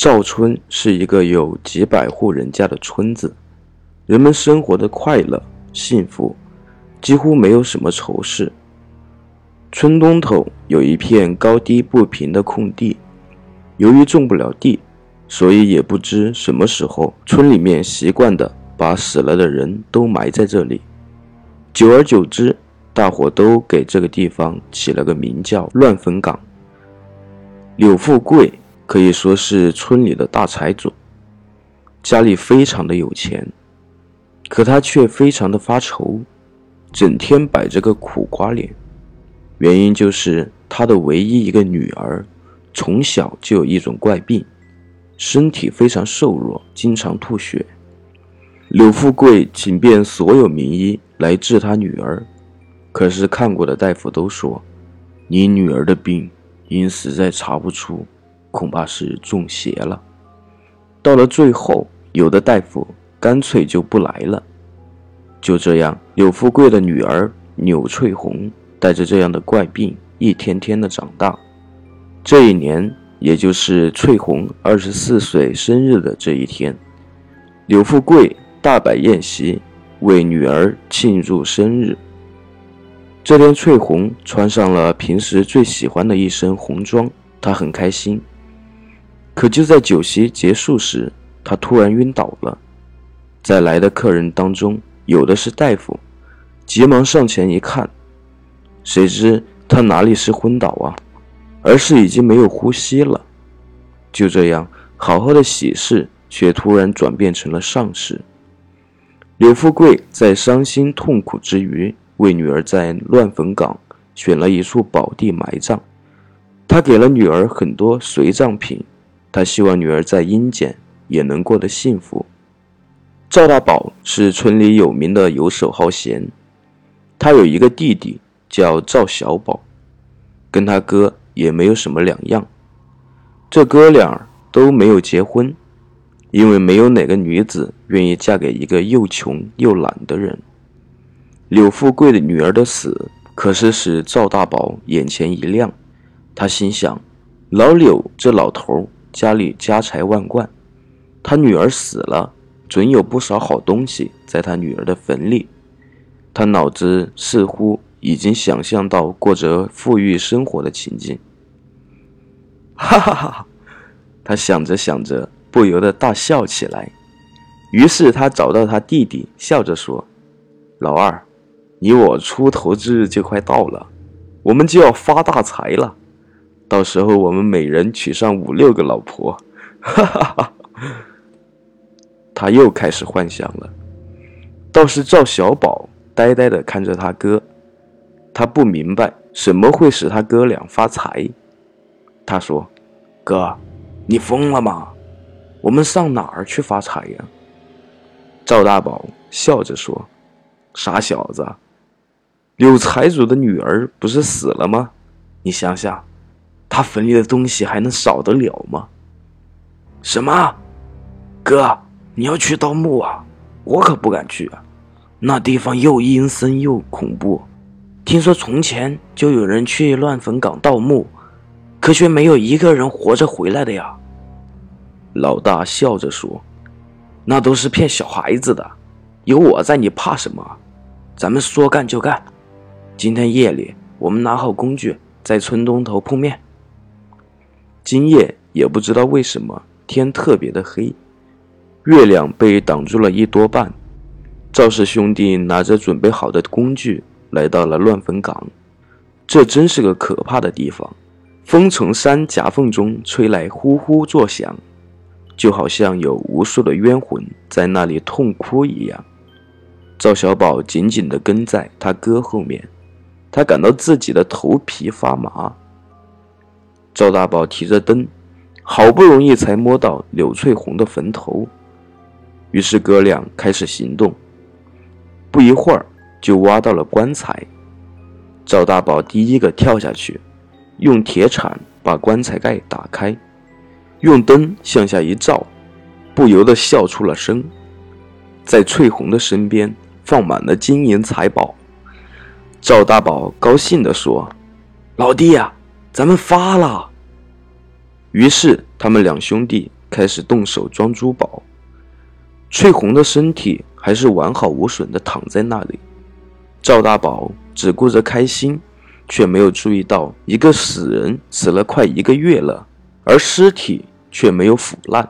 赵村是一个有几百户人家的村子，人们生活的快乐、幸福，几乎没有什么愁事。村东头有一片高低不平的空地，由于种不了地，所以也不知什么时候，村里面习惯的把死了的人都埋在这里。久而久之，大伙都给这个地方起了个名叫“乱坟岗”。柳富贵。可以说是村里的大财主，家里非常的有钱，可他却非常的发愁，整天摆着个苦瓜脸。原因就是他的唯一一个女儿，从小就有一种怪病，身体非常瘦弱，经常吐血。柳富贵请遍所有名医来治他女儿，可是看过的大夫都说，你女儿的病因实在查不出。恐怕是中邪了。到了最后，有的大夫干脆就不来了。就这样，柳富贵的女儿柳翠红带着这样的怪病，一天天的长大。这一年，也就是翠红二十四岁生日的这一天，柳富贵大摆宴席，为女儿庆祝生日。这天，翠红穿上了平时最喜欢的一身红装，她很开心。可就在酒席结束时，他突然晕倒了。在来的客人当中，有的是大夫，急忙上前一看，谁知他哪里是昏倒啊，而是已经没有呼吸了。就这样，好好的喜事却突然转变成了丧事。柳富贵在伤心痛苦之余，为女儿在乱坟岗选了一处宝地埋葬。他给了女儿很多随葬品。他希望女儿在阴间也能过得幸福。赵大宝是村里有名的游手好闲，他有一个弟弟叫赵小宝，跟他哥也没有什么两样。这哥俩都没有结婚，因为没有哪个女子愿意嫁给一个又穷又懒的人。柳富贵的女儿的死，可是使赵大宝眼前一亮，他心想：老柳这老头。家里家财万贯，他女儿死了，准有不少好东西在他女儿的坟里。他脑子似乎已经想象到过着富裕生活的情景。哈哈哈！他想着想着，不由得大笑起来。于是他找到他弟弟，笑着说：“老二，你我出头之日就快到了，我们就要发大财了。”到时候我们每人娶上五六个老婆，哈哈哈！他又开始幻想了。倒是赵小宝呆呆的看着他哥，他不明白什么会使他哥俩发财。他说：“哥，你疯了吗？我们上哪儿去发财呀？”赵大宝笑着说：“傻小子，柳财主的女儿不是死了吗？你想想。”他坟里的东西还能少得了吗？什么，哥，你要去盗墓啊？我可不敢去啊，那地方又阴森又恐怖。听说从前就有人去乱坟岗盗墓，可却没有一个人活着回来的呀。老大笑着说：“那都是骗小孩子的，有我在，你怕什么？咱们说干就干。今天夜里，我们拿好工具，在村东头碰面。”今夜也不知道为什么天特别的黑，月亮被挡住了一多半。赵氏兄弟拿着准备好的工具来到了乱坟岗，这真是个可怕的地方。风从山夹缝中吹来，呼呼作响，就好像有无数的冤魂在那里痛哭一样。赵小宝紧紧地跟在他哥后面，他感到自己的头皮发麻。赵大宝提着灯，好不容易才摸到柳翠红的坟头，于是哥俩开始行动。不一会儿，就挖到了棺材。赵大宝第一个跳下去，用铁铲把棺材盖打开，用灯向下一照，不由得笑出了声。在翠红的身边放满了金银财宝。赵大宝高兴地说：“老弟呀！”咱们发了。于是他们两兄弟开始动手装珠宝。翠红的身体还是完好无损的躺在那里，赵大宝只顾着开心，却没有注意到一个死人死了快一个月了，而尸体却没有腐烂。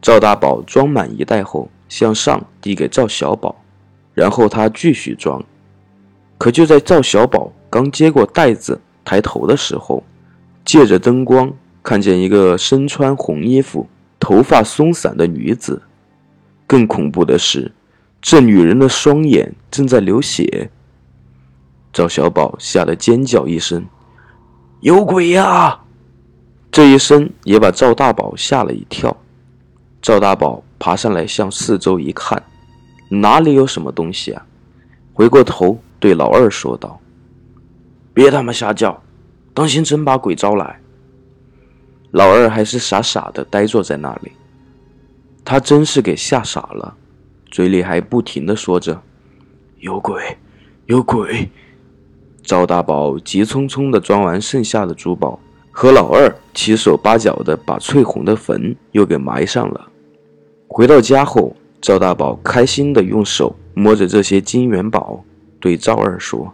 赵大宝装满一袋后，向上递给赵小宝，然后他继续装。可就在赵小宝刚接过袋子抬头的时候，借着灯光看见一个身穿红衣服、头发松散的女子。更恐怖的是，这女人的双眼正在流血。赵小宝吓得尖叫一声：“有鬼呀！”这一声也把赵大宝吓了一跳。赵大宝爬上来向四周一看，哪里有什么东西啊？回过头对老二说道：“别他妈瞎叫，当心真把鬼招来。”老二还是傻傻的呆坐在那里。他真是给吓傻了，嘴里还不停的说着：“有鬼，有鬼。”赵大宝急匆匆的装完剩下的珠宝，和老二七手八脚的把翠红的坟又给埋上了。回到家后，赵大宝开心的用手摸着这些金元宝，对赵二说：“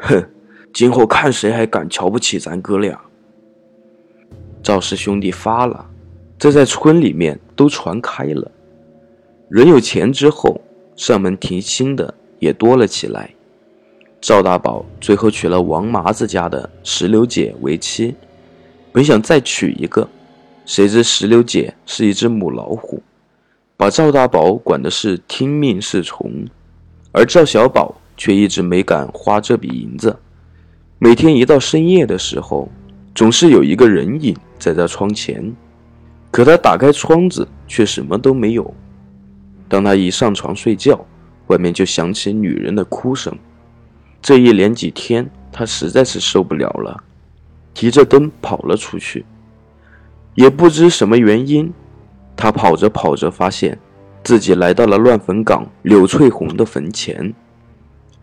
哼，今后看谁还敢瞧不起咱哥俩。”赵氏兄弟发了。这在村里面都传开了，人有钱之后，上门提亲的也多了起来。赵大宝最后娶了王麻子家的石榴姐为妻，本想再娶一个，谁知石榴姐是一只母老虎，把赵大宝管的是听命是从，而赵小宝却一直没敢花这笔银子。每天一到深夜的时候，总是有一个人影在他窗前。可他打开窗子，却什么都没有。当他一上床睡觉，外面就响起女人的哭声。这一连几天，他实在是受不了了，提着灯跑了出去。也不知什么原因，他跑着跑着，发现自己来到了乱坟岗柳翠红的坟前。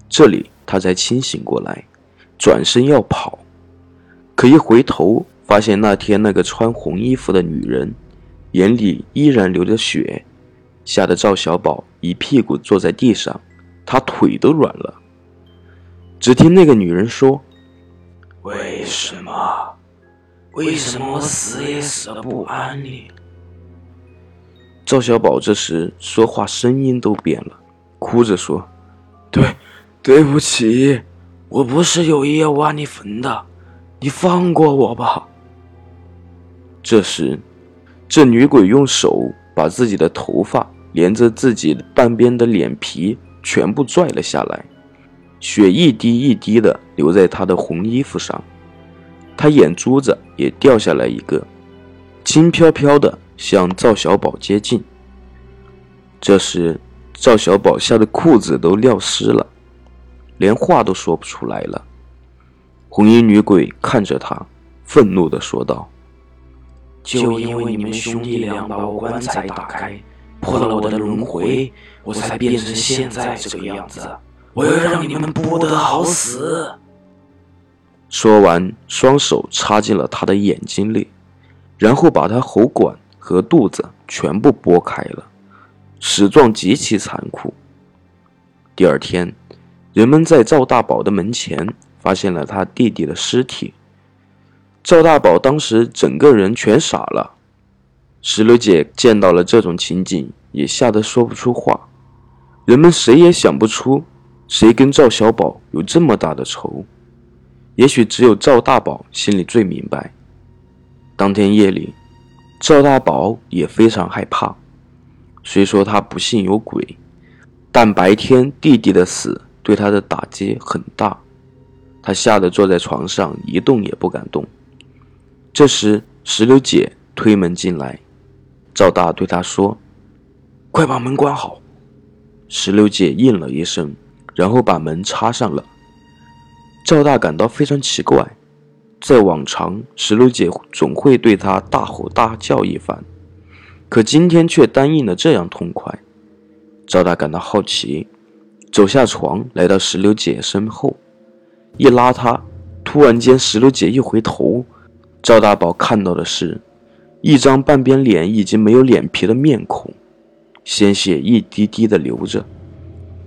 这里，他才清醒过来，转身要跑，可一回头。发现那天那个穿红衣服的女人，眼里依然流着血，吓得赵小宝一屁股坐在地上，他腿都软了。只听那个女人说：“为什么？为什么死也死的不安宁？”赵小宝这时说话声音都变了，哭着说：“对，对不起，我不是有意要挖你坟的，你放过我吧。”这时，这女鬼用手把自己的头发连着自己半边的脸皮全部拽了下来，血一滴一滴的流在她的红衣服上，她眼珠子也掉下来一个，轻飘飘的向赵小宝接近。这时，赵小宝吓得裤子都尿湿了，连话都说不出来了。红衣女鬼看着他，愤怒的说道。就因为你们兄弟俩把我棺材打开，破了我的轮回，我才变成现在这个样子。我要让你们不得好死！说完，双手插进了他的眼睛里，然后把他喉管和肚子全部剥开了，死状极其残酷。第二天，人们在赵大宝的门前发现了他弟弟的尸体。赵大宝当时整个人全傻了，石榴姐见到了这种情景，也吓得说不出话。人们谁也想不出，谁跟赵小宝有这么大的仇。也许只有赵大宝心里最明白。当天夜里，赵大宝也非常害怕。虽说他不信有鬼，但白天弟弟的死对他的打击很大，他吓得坐在床上一动也不敢动。这时，石榴姐推门进来，赵大对她说：“快把门关好。”石榴姐应了一声，然后把门插上了。赵大感到非常奇怪，在往常，石榴姐总会对他大吼大叫一番，可今天却答应的这样痛快。赵大感到好奇，走下床，来到石榴姐身后，一拉她，突然间，石榴姐一回头。赵大宝看到的是，一张半边脸已经没有脸皮的面孔，鲜血一滴滴的流着。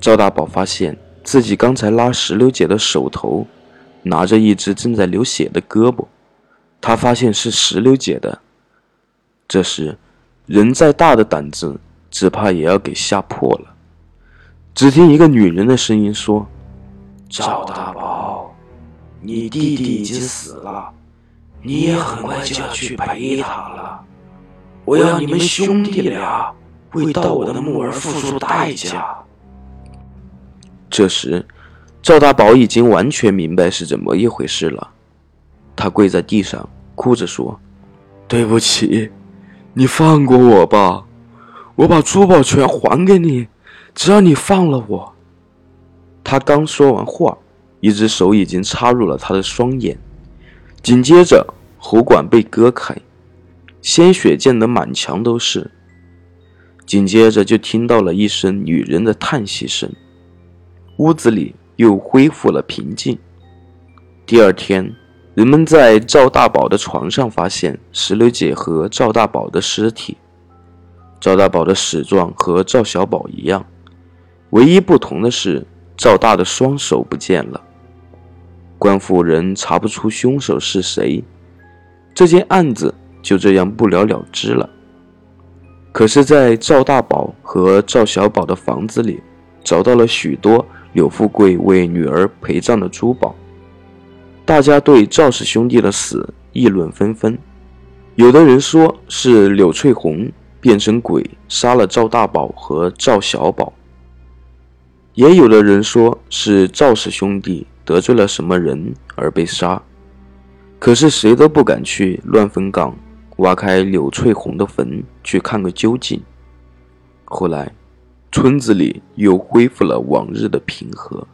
赵大宝发现自己刚才拉石榴姐的手头，拿着一只正在流血的胳膊，他发现是石榴姐的。这时，人再大的胆子，只怕也要给吓破了。只听一个女人的声音说：“赵大宝，你弟弟已经死了，你也很快就要去陪他了。我要你们兄弟俩为盗我的墓而付出代价。”这时，赵大宝已经完全明白是怎么一回事了。他跪在地上，哭着说：“对不起，你放过我吧，我把珠宝全还给你，只要你放了我。”他刚说完话，一只手已经插入了他的双眼，紧接着喉管被割开，鲜血溅得满墙都是。紧接着就听到了一声女人的叹息声。屋子里又恢复了平静。第二天，人们在赵大宝的床上发现石榴姐和赵大宝的尸体。赵大宝的死状和赵小宝一样，唯一不同的是赵大的双手不见了。官府人查不出凶手是谁，这件案子就这样不了了之了。可是，在赵大宝和赵小宝的房子里，找到了许多。柳富贵为女儿陪葬的珠宝，大家对赵氏兄弟的死议论纷纷。有的人说是柳翠红变成鬼杀了赵大宝和赵小宝，也有的人说是赵氏兄弟得罪了什么人而被杀。可是谁都不敢去乱坟岗挖开柳翠红的坟去看个究竟。后来。村子里又恢复了往日的平和。